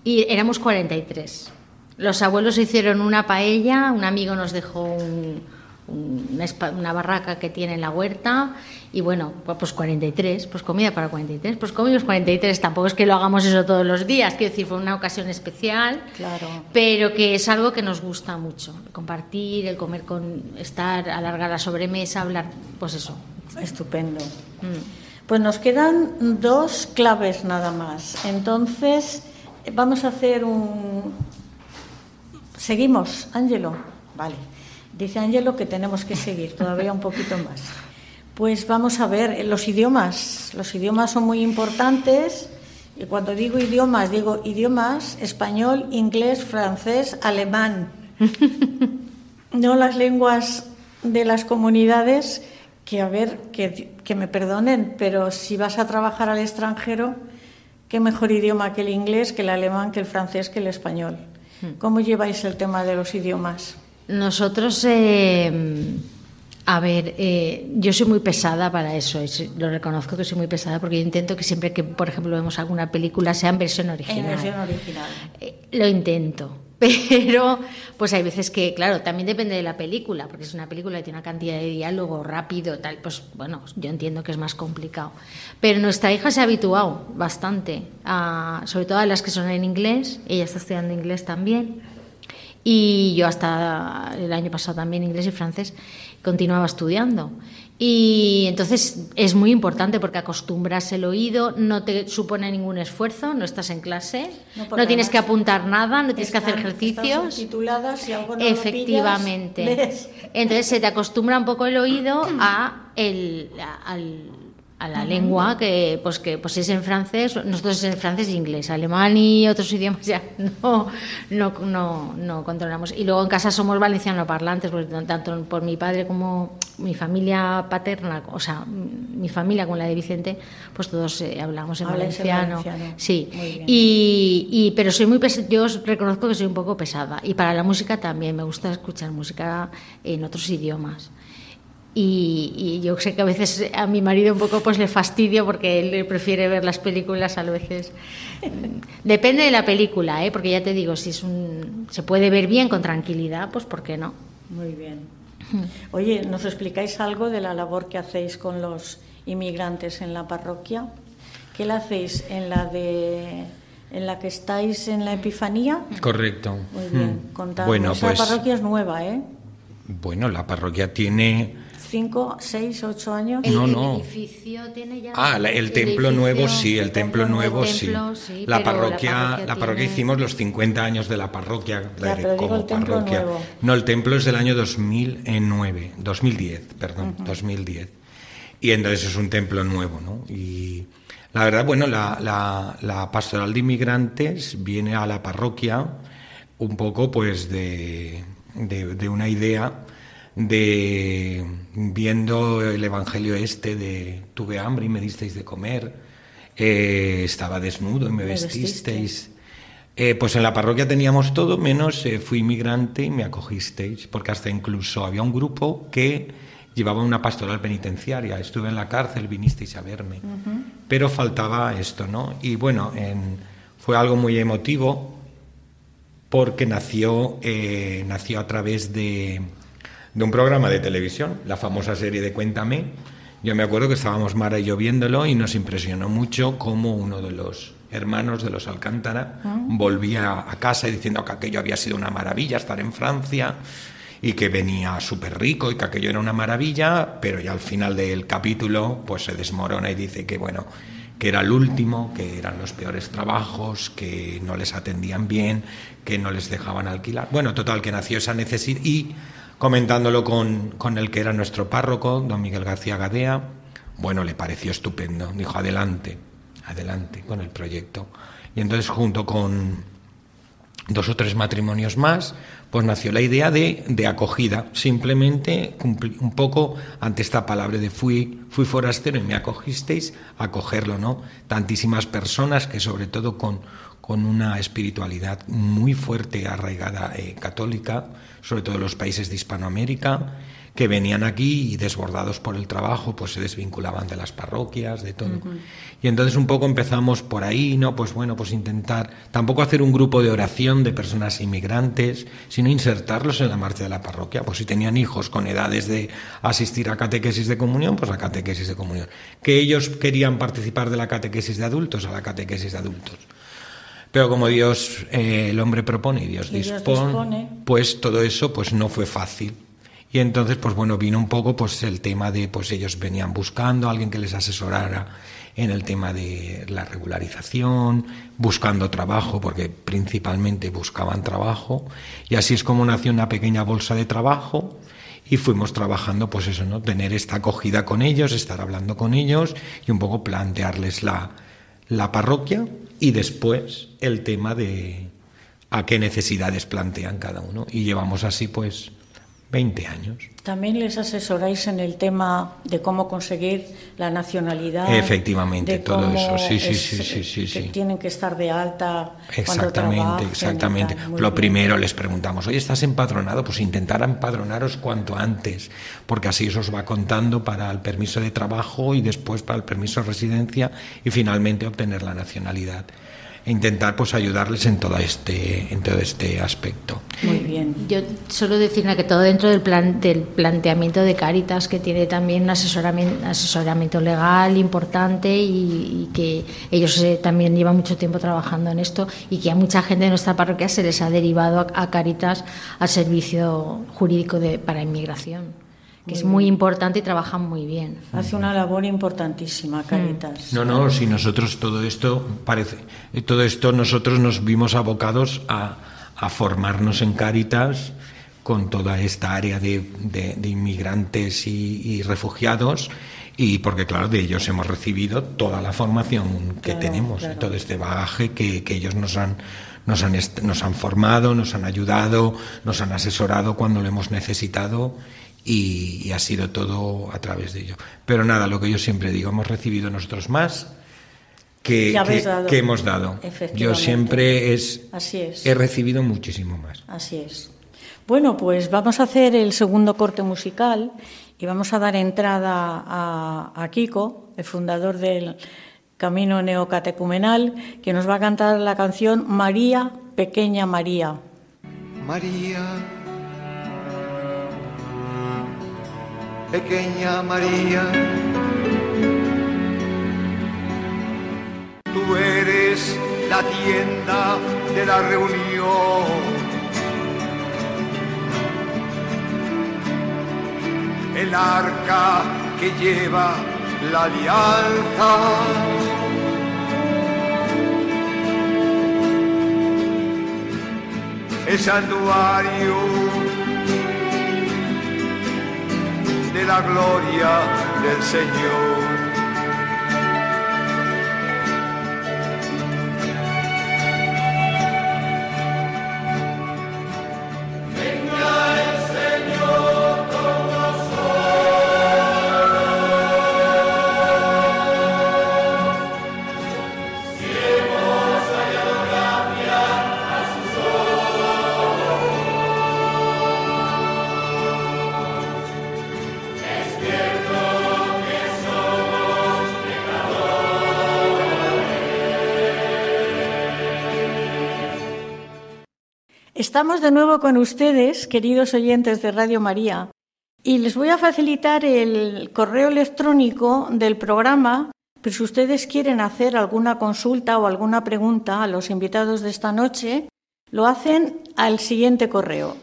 y éramos 43. Los abuelos hicieron una paella, un amigo nos dejó un una, barraca que tiene en la huerta y bueno, pues 43, pues comida para 43, pues comimos 43, tampoco es que lo hagamos eso todos los días, quiero decir, fue una ocasión especial, claro. pero que es algo que nos gusta mucho, compartir, el comer con, estar, alargar la sobremesa, hablar, pues eso. Estupendo. Mm. Pues nos quedan dos claves nada más. Entonces, vamos a hacer un, Seguimos, Ángelo. Vale. Dice Ángelo que tenemos que seguir todavía un poquito más. Pues vamos a ver, los idiomas. Los idiomas son muy importantes. Y cuando digo idiomas, digo idiomas español, inglés, francés, alemán. no las lenguas de las comunidades, que a ver, que, que me perdonen, pero si vas a trabajar al extranjero, qué mejor idioma que el inglés, que el alemán, que el francés, que el español. Hmm. ¿Cómo lleváis el tema de los idiomas? Nosotros, eh, a ver, eh, yo soy muy pesada para eso, lo reconozco que soy muy pesada porque yo intento que siempre que, por ejemplo, vemos alguna película sea en versión original. En versión original. Eh, lo intento. Pero, pues hay veces que, claro, también depende de la película, porque es una película que tiene una cantidad de diálogo rápido, tal, pues bueno, yo entiendo que es más complicado. Pero nuestra hija se ha habituado bastante, a, sobre todo a las que son en inglés, ella está estudiando inglés también, y yo hasta el año pasado también inglés y francés continuaba estudiando. Y entonces es muy importante porque acostumbras el oído, no te supone ningún esfuerzo, no estás en clase, no, tienes que apuntar nada, no tienes que hacer ejercicios. Tituladas, si algo no Efectivamente. entonces se te acostumbra un poco el oído a el, al a la lengua que pues que pues es en francés nosotros es en francés e inglés. Alemán y otros idiomas ya no no no, no controlamos. Y luego en casa somos valenciano parlantes porque tanto por mi padre como mi familia paterna o sea mi familia con la de Vicente pues todos eh, hablamos en valenciano. sí. Y, y, pero soy muy yo reconozco que soy un poco pesada. Y para la música también me gusta escuchar música en otros idiomas y, yo sé que a veces a mi marido un poco pues le fastidio porque él prefiere ver las películas a veces. Depende de la película, ¿eh? porque ya te digo, si es un, se puede ver bien con tranquilidad, pues ¿por qué no? Muy bien. Oye, ¿nos explicáis algo de la labor que hacéis con los inmigrantes en la parroquia? ¿Qué la hacéis en la de en la que estáis en la Epifanía? Correcto. Muy bien. Contadme. Bueno, Esa pues parroquia es nueva, ¿eh? Bueno, la parroquia tiene cinco, seis, ocho años. El, no, no. edificio tiene ya. Ah, el, templo nuevo sí, el, templo, nuevo sí. la, parroquia, la parroquia, hicimos los 50 años de la parroquia. como parroquia. No, el templo es del año 2009, 2010, perdón, 2010. Y entonces es un templo nuevo, ¿no? Y la verdad, bueno, la, la, la pastoral de inmigrantes viene a la parroquia un poco pues de, de, de una idea de viendo el Evangelio este de tuve hambre y me disteis de comer, eh, estaba desnudo y me, vestisteis. Eh, pues en la parroquia teníamos todo, menos eh, fui inmigrante y me acogisteis, porque hasta incluso había un grupo que llevaba una pastoral penitenciaria, estuve en la cárcel, vinisteis a verme, pero faltaba esto, ¿no? Y bueno, fue algo muy emotivo porque nació, nació a través de, de un programa de televisión, la famosa serie de Cuéntame. Yo me acuerdo que estábamos Mara y yo viéndolo y nos impresionó mucho cómo uno de los hermanos de los Alcántara ah. volvía a casa diciendo que aquello había sido una maravilla estar en Francia y que venía súper rico y que aquello era una maravilla, pero ya al final del capítulo pues se desmorona y dice que bueno, que era el último, que eran los peores trabajos, que no les atendían bien, que no les dejaban alquilar. Bueno, total, que nació esa necesidad y comentándolo con, con, el que era nuestro párroco, don Miguel García Gadea. Bueno, le pareció estupendo. Dijo, adelante, adelante con el proyecto. Y entonces, junto con dos o tres matrimonios más, pues nació la idea de, de acogida. Simplemente un poco ante esta palabra de fui, fui forastero y me acogisteis, acogerlo, ¿no? Tantísimas personas que sobre todo con, con una espiritualidad muy fuerte, arraigada eh, católica, sobre todo en los países de Hispanoamérica, que venían aquí y desbordados por el trabajo, pues se desvinculaban de las parroquias, de todo. Y entonces un poco empezamos por ahí, ¿no? Pues bueno, pues intentar tampoco hacer un grupo de oración de personas inmigrantes, sino insertarlos en la marcha de la parroquia. Pues si tenían hijos con edades de asistir a catequesis de comunión, pues a catequesis de comunión. Que ellos querían participar de la catequesis de adultos, a la catequesis de adultos. Pero como Dios, eh, el hombre propone y Dios, dispone, pues todo eso pues no fue fácil. Y entonces, pues bueno, vino un poco pues el tema de, pues ellos venían buscando a alguien que les asesorara en el tema de la regularización, buscando trabajo, porque principalmente buscaban trabajo, y así es como nació una pequeña bolsa de trabajo y fuimos trabajando, pues eso, ¿no? Tener esta acogida con ellos, estar hablando con ellos y un poco plantearles la, la parroquia y después el tema de a qué necesidades plantean cada uno. Y llevamos así, pues, 20 años. También les asesoráis en el tema de cómo conseguir la nacionalidad. Efectivamente, todo eso, sí, sí, sí, sí, sí, sí, Tienen que estar de alta. Exactamente, exactamente. Lo primero les preguntamos, oye, ¿estás empadronado? Pues intentar empadronaros cuanto antes, porque así eso os va contando para el permiso de trabajo y después para el permiso de residencia y finalmente obtener la nacionalidad e intentar pues ayudarles en todo este en todo este aspecto. Muy bien. Yo solo decirle que todo dentro del plan del planteamiento de Caritas que tiene también un asesoramiento, asesoramiento legal importante y, que ellos eh, también llevan mucho tiempo trabajando en esto y que a mucha gente de nuestra parroquia se les ha derivado a, Caritas al servicio jurídico de, para inmigración que es muy importante y trabajan muy bien. Hace una labor importantísima, Caritas. No, no, si nosotros todo esto parece, todo esto nosotros nos vimos abocados a, a formarnos en Caritas con toda esta área de, de, inmigrantes y, refugiados y porque claro de ellos hemos recibido toda la formación que tenemos. todo este bagaje que, que ellos nos han nos han, nos han formado, nos han ayudado, nos han asesorado cuando lo hemos necesitado y, ha sido todo a través de ello. Pero nada, lo que yo siempre digo, hemos recibido nosotros más que, que, hemos dado. Yo siempre es, he recibido muchísimo más. Así es. Bueno, pues vamos a hacer el segundo corte musical y vamos a dar entrada a, a Kiko, el fundador del Camino Neocatecumenal, que nos va a cantar la canción María, Pequeña María. María pequeña María. Tú eres la tienda de la reunión. El arca que lleva la alianza. El santuario de la gloria del Señor. Estamos de nuevo con ustedes, queridos oyentes de Radio María, y les voy a facilitar el correo electrónico del programa, pero si ustedes quieren hacer alguna consulta o alguna pregunta a los invitados de esta noche, lo hacen al siguiente correo.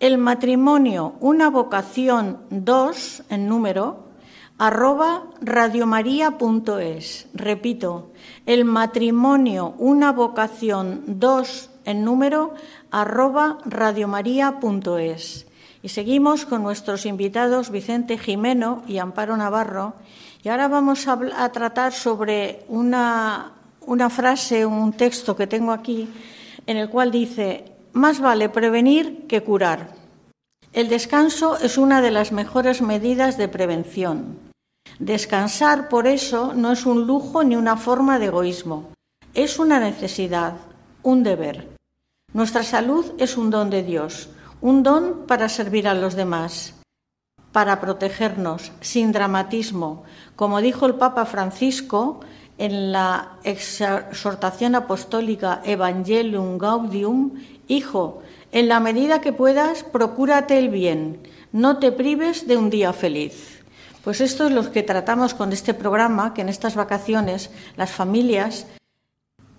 El matrimonio, una vocación 2 en número, arroba radiomaria.es. Repito, el matrimonio, una vocación 2 en número, arroba radiomaria.es. Y seguimos con nuestros invitados Vicente Jimeno y Amparo Navarro. Y ahora vamos a, tratar sobre una, una frase, un texto que tengo aquí, en el cual dice, más vale prevenir que curar. El descanso es una de las mejores medidas de prevención. Descansar, por eso, no es un lujo ni una forma de egoísmo. Es una necesidad, un deber. Nuestra salud es un don de Dios, un don para servir a los demás, para protegernos, sin dramatismo, como dijo el Papa Francisco en la exhortación apostólica Evangelium Gaudium, Hijo, en la medida que puedas, procúrate el bien, no te prives de un día feliz. Pues esto es lo que tratamos con este programa, que en estas vacaciones las familias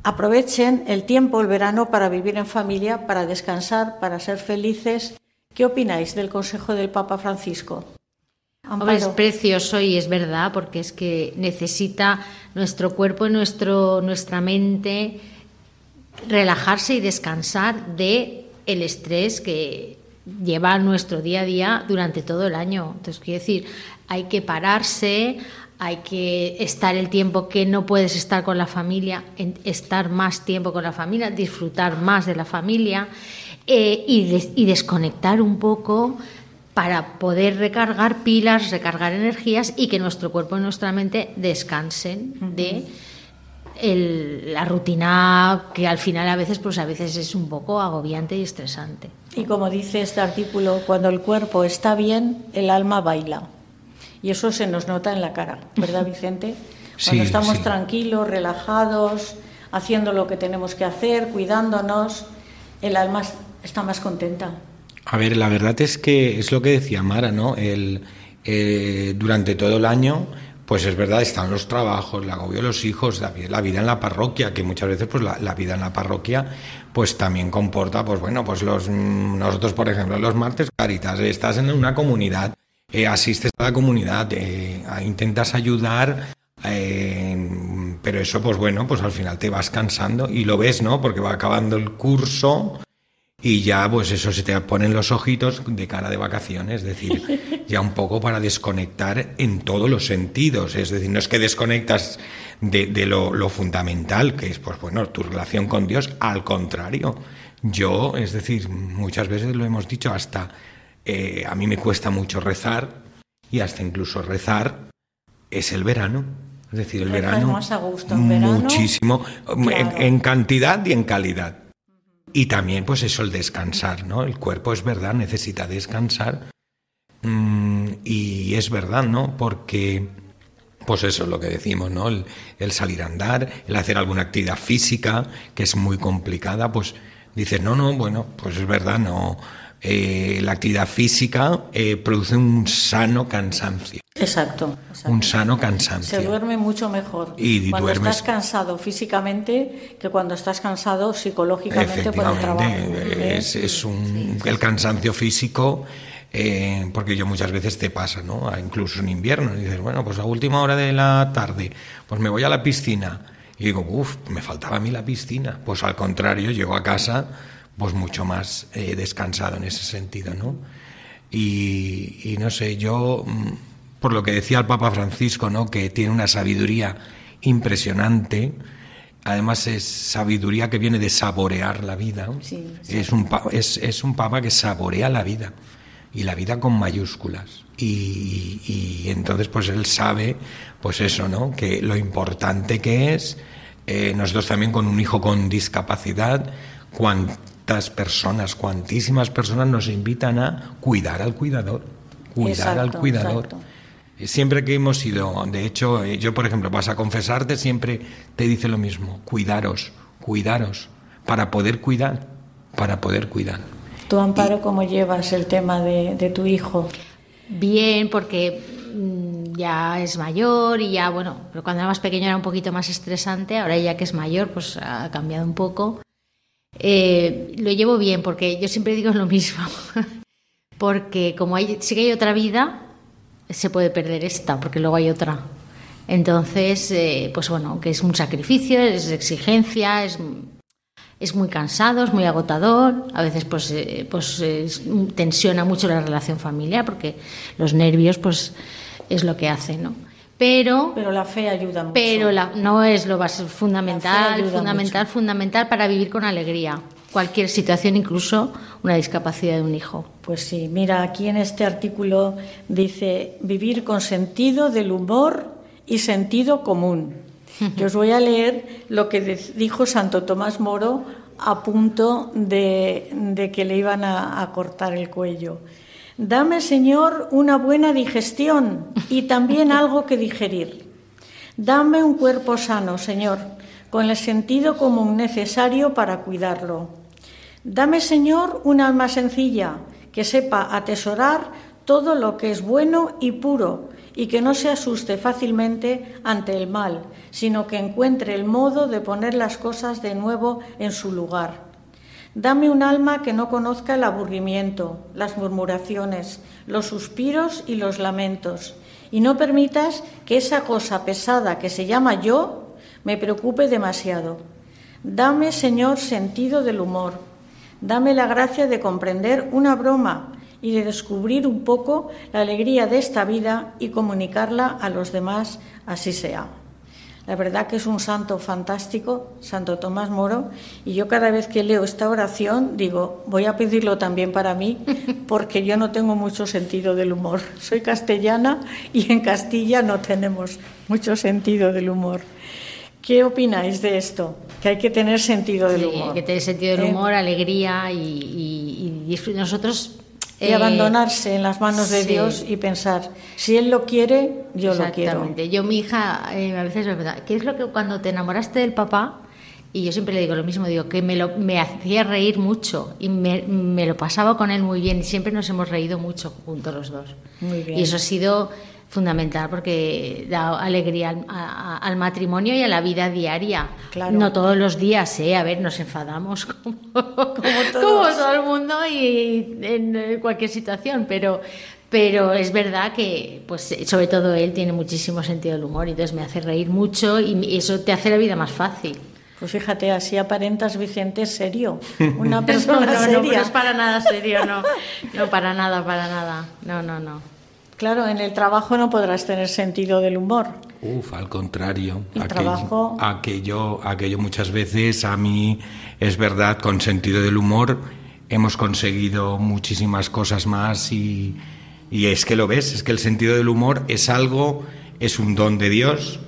Aprovechen el tiempo, el verano, para vivir en familia, para descansar, para ser felices ¿Qué opináis del consejo del Papa Francisco? Hombre, es precioso y es verdad, porque es que necesita nuestro cuerpo y nuestro, nuestra mente relajarse y descansar de el estrés que lleva nuestro día a día durante todo el año. Entonces, quiero decir, hay que pararse, hay que estar el tiempo que no puedes estar con la familia, estar más tiempo con la familia, disfrutar más de la familia eh, y, desconectar un poco para poder recargar pilas, recargar energías y que nuestro cuerpo y nuestra mente descansen de la rutina que al final a veces pues a veces es un poco agobiante y estresante. Y como dice este artículo, cuando el cuerpo está bien, el alma baila. Y eso se nos nota en la cara, ¿verdad, Vicente? Cuando estamos tranquilos, relajados, haciendo lo que tenemos que hacer, cuidándonos, el alma está más contenta. A ver, la verdad es que es lo que decía Mara, ¿no? El, eh, durante todo el año, pues es verdad, están los trabajos, el agobio de los hijos, la, vida en la parroquia, que muchas veces pues la, vida en la parroquia pues también comporta, pues bueno, pues los nosotros, por ejemplo, los martes caritas, estás en una comunidad eh, asistes a la comunidad, eh, intentas ayudar, eh, pero eso pues bueno, pues al final te vas cansando y lo ves, ¿no? Porque va acabando el curso y ya pues eso se te ponen los ojitos de cara de vacaciones, es decir, ya un poco para desconectar en todos los sentidos, es decir, no es que desconectas de, lo, lo fundamental, que es pues bueno, tu relación con Dios, al contrario, yo, es decir, muchas veces lo hemos dicho hasta eh, a mí me cuesta mucho rezar y hasta incluso rezar es el verano. Es decir, el verano, más a gusto verano muchísimo en, cantidad y en calidad. Y también, pues eso, el descansar, ¿no? El cuerpo es verdad, necesita descansar. Mm, y es verdad, ¿no? Porque, pues eso es lo que decimos, ¿no? El, el, salir a andar, el hacer alguna actividad física, que es muy complicada, pues dices, no, no, bueno, pues es verdad, no, eh, la actividad física eh, produce un sano cansancio. Exacto, Un sano cansancio. Se duerme mucho mejor y cuando estás cansado físicamente que cuando estás cansado psicológicamente por el trabajo. Es, es un, el cansancio físico. Eh, porque yo muchas veces te pasa, ¿no? Incluso en invierno, y dices, bueno, pues a última hora de la tarde, pues me voy a la piscina. Y digo, uff, me faltaba a mí la piscina. Pues al contrario, llego a casa pues mucho más eh, descansado en ese sentido, ¿no? Y, no sé, yo, mm, por lo que decía el Papa Francisco, ¿no? Que tiene una sabiduría impresionante, además es sabiduría que viene de saborear la vida. Es, un, es, es, un Papa que saborea la vida, y la vida con mayúsculas. Y, y, entonces, pues él sabe, pues eso, ¿no? Que lo importante que es, eh, nosotros también con un hijo con discapacidad, cuando personas, cuantísimas personas nos invitan a cuidar al cuidador, cuidar al cuidador. Siempre que hemos ido, de hecho, eh, yo por ejemplo, vas a confesarte, siempre te dice lo mismo, cuidaros, cuidaros, para poder cuidar, para poder cuidar. ¿Tú, Amparo, cómo llevas el tema de, de tu hijo? Bien, porque mm, ya es mayor y ya, bueno, pero cuando era más pequeño era un poquito más estresante, ahora ya que es mayor, pues ha cambiado un poco. Eh, lo llevo bien porque yo siempre digo lo mismo. porque como hay, si hay otra vida, se puede perder esta, porque luego hay otra. Entonces, eh, pues bueno, que es un sacrificio, es exigencia, es, es muy cansado, es muy agotador. A veces, pues, eh, pues tensiona mucho la relación familiar, porque los nervios, pues, es lo que hace, ¿no? Pero pero la fe ayuda mucho. Pero no es lo fundamental, fundamental, fundamental para vivir con alegría. Cualquier situación, incluso una discapacidad de un hijo. Pues sí, mira, aquí en este artículo dice vivir con sentido del humor y sentido común. Yo os voy a leer lo que dijo Santo Tomás Moro a punto de, que le iban a cortar el cuello. Dame, Señor, una buena digestión y también algo que digerir. Dame un cuerpo sano, Señor, con el sentido común necesario para cuidarlo. Dame, Señor, un alma sencilla, que sepa atesorar todo lo que es bueno y puro, y que no se asuste fácilmente ante el mal, sino que encuentre el modo de poner las cosas de nuevo en su lugar. Dame un alma que no conozca el aburrimiento, las murmuraciones, los suspiros y los lamentos, y no permitas que esa cosa pesada que se llama yo me preocupe demasiado. Dame, Señor, sentido del humor. Dame la gracia de comprender una broma y de descubrir un poco la alegría de esta vida y comunicarla a los demás, así sea. La verdad que es un santo fantástico, Santo Tomás Moro, y yo cada vez que leo esta oración digo, voy a pedirlo también para mí, porque yo no tengo mucho sentido del humor. Soy castellana y en Castilla no tenemos mucho sentido del humor. ¿Qué opináis de esto? Que hay que tener sentido del humor. Hay que tener sentido del ¿Eh? humor, alegría y, y, nosotros y eh, abandonarse en las manos de Dios y pensar, si Él lo quiere, yo lo quiero. Exactamente. Yo, mi hija, eh, a veces me pregunta, ¿qué es lo que cuando te enamoraste del papá? Y yo siempre le digo lo mismo, digo que me, lo, me hacía reír mucho y me, me, lo pasaba con él muy bien y siempre nos hemos reído mucho juntos los dos. Muy bien. Y eso ha sido fundamental porque da alegría al, matrimonio y a la vida diaria. No todos los días, ¿eh? A ver, nos enfadamos como, todo el mundo y en cualquier situación, pero, pero es verdad que, pues, sobre todo él tiene muchísimo sentido del humor y entonces me hace reír mucho y eso te hace la vida más fácil. Pues fíjate, así aparentas Vicente serio, una persona no, seria. No, no es para nada serio, no, no para nada, para nada, no, no, no. Claro, en el trabajo no podrás tener sentido del humor. Uf, al contrario. El trabajo... aquello, aquello muchas veces a mí es verdad, con sentido del humor hemos conseguido muchísimas cosas más y, y es que lo ves, es que el sentido del humor es algo, es un don de Dios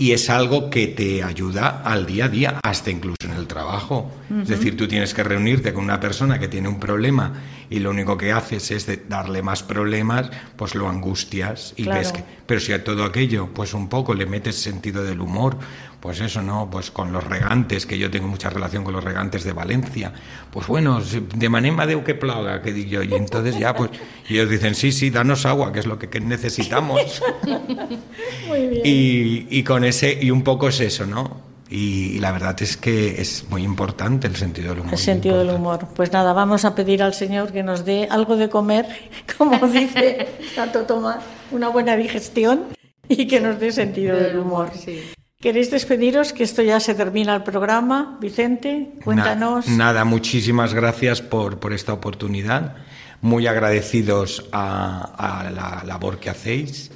y es algo que te ayuda al día a día, hasta incluso en el trabajo. Es decir, tú tienes que reunirte con una persona que tiene un problema y lo único que haces es darle más problemas, pues lo angustias y ves que... Pero si a todo aquello, pues un poco le metes sentido del humor, pues eso, ¿no? Pues con los regantes, que yo tengo mucha relación con los regantes de Valencia, pues bueno, de manera de que plaga, que digo yo, y entonces ya, pues, y ellos dicen, sí, sí, danos agua, que es lo que necesitamos. Muy bien. Y, y con ese, y un poco es eso, ¿no? Y, la verdad es que es muy importante el sentido del humor. El sentido del humor. Pues nada, vamos a pedir al Señor que nos dé algo de comer, como dice Santo Tomás, una buena digestión y que nos dé sentido del humor. Sí. ¿Queréis despediros? Que esto ya se termina el programa. Vicente, cuéntanos. nada, muchísimas gracias por, por, esta oportunidad. Muy agradecidos a, la labor que hacéis.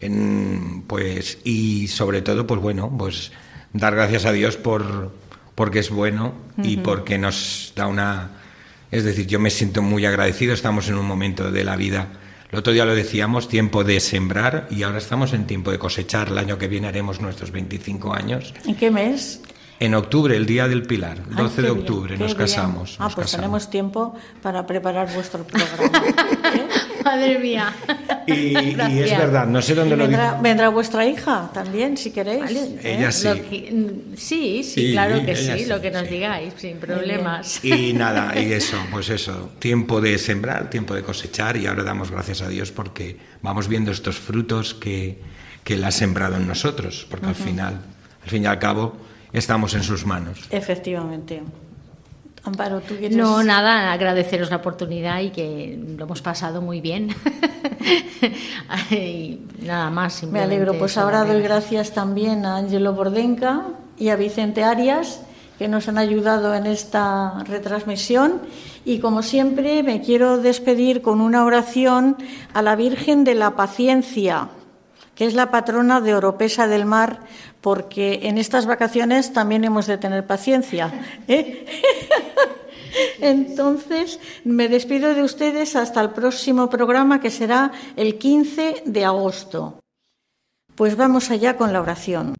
En, pues, y sobre todo, pues bueno, pues dar gracias a Dios por porque es bueno y porque nos da una... Es decir, yo me siento muy agradecido. Estamos en un momento de la vida el otro día lo decíamos, tiempo de sembrar y ahora estamos en tiempo de cosechar. El año que viene haremos nuestros 25 años. ¿En qué mes? En octubre, el Día del Pilar, 12 de octubre, nos casamos. Ah, pues tenemos tiempo para preparar vuestro programa. ¿eh? Madre mía. Y, es verdad, no sé dónde lo vendrá, vendrá vuestra hija también, si queréis. Ella sí. Mm, sí. sí. claro que sí, lo que nos digáis, sin problemas. Y nada, y eso, pues eso, tiempo de sembrar, tiempo de cosechar y ahora damos gracias a Dios porque vamos viendo estos frutos que, que Él ha sembrado en nosotros, porque al final, al fin y al cabo, estamos en sus manos. Efectivamente. Amparo, ¿tú quieres...? No, nada, agradeceros la oportunidad y que lo hemos pasado muy bien. y nada más. Me alegro. Pues ahora doy gracias también a Angelo Bordenca y a Vicente Arias, que nos han ayudado en esta retransmisión. Y como siempre, me quiero despedir con una oración a la Virgen de la Paciencia, que es la patrona de Oropesa del Mar, porque en estas vacaciones también hemos de tener paciencia. ¿eh? Entonces, me despido de ustedes hasta el próximo programa que será el 15 de agosto. Pues vamos allá con la oración.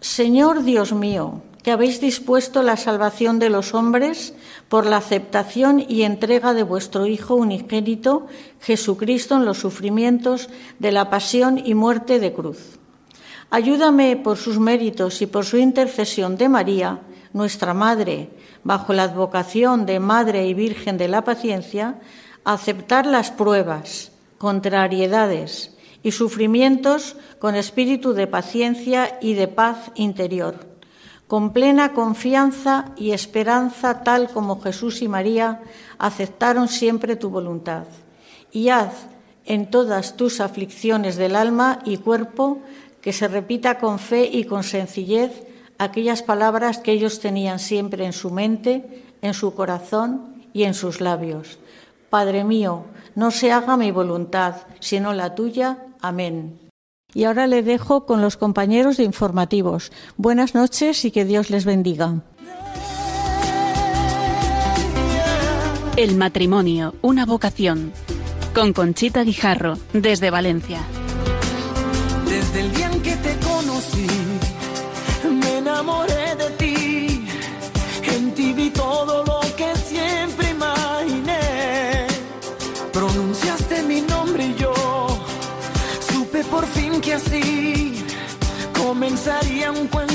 Señor Dios mío, que habéis dispuesto la salvación de los hombres por la aceptación y entrega de vuestro Hijo unigénito, Jesucristo, en los sufrimientos de la pasión y muerte de cruz Ayúdame por sus méritos y por su intercesión de María, nuestra Madre, bajo la advocación de Madre y Virgen de la Paciencia, a aceptar las pruebas, contrariedades y sufrimientos con espíritu de paciencia y de paz interior, con plena confianza y esperanza tal como Jesús y María aceptaron siempre tu voluntad. Y haz en todas tus aflicciones del alma y cuerpo que se repita con fe y con sencillez aquellas palabras que ellos tenían siempre en su mente, en su corazón y en sus labios. Padre mío, no se haga mi voluntad, sino la tuya. Amén. Y ahora le dejo con los compañeros de informativos. Buenas noches y que Dios les bendiga. El matrimonio, una vocación. Con Conchita Guijarro, desde Valencia. Desde el día en que te conocí, me enamoré de ti. En ti vi todo lo que siempre imaginé. Pronunciaste mi nombre y yo supe por fin que así comenzaría un cuento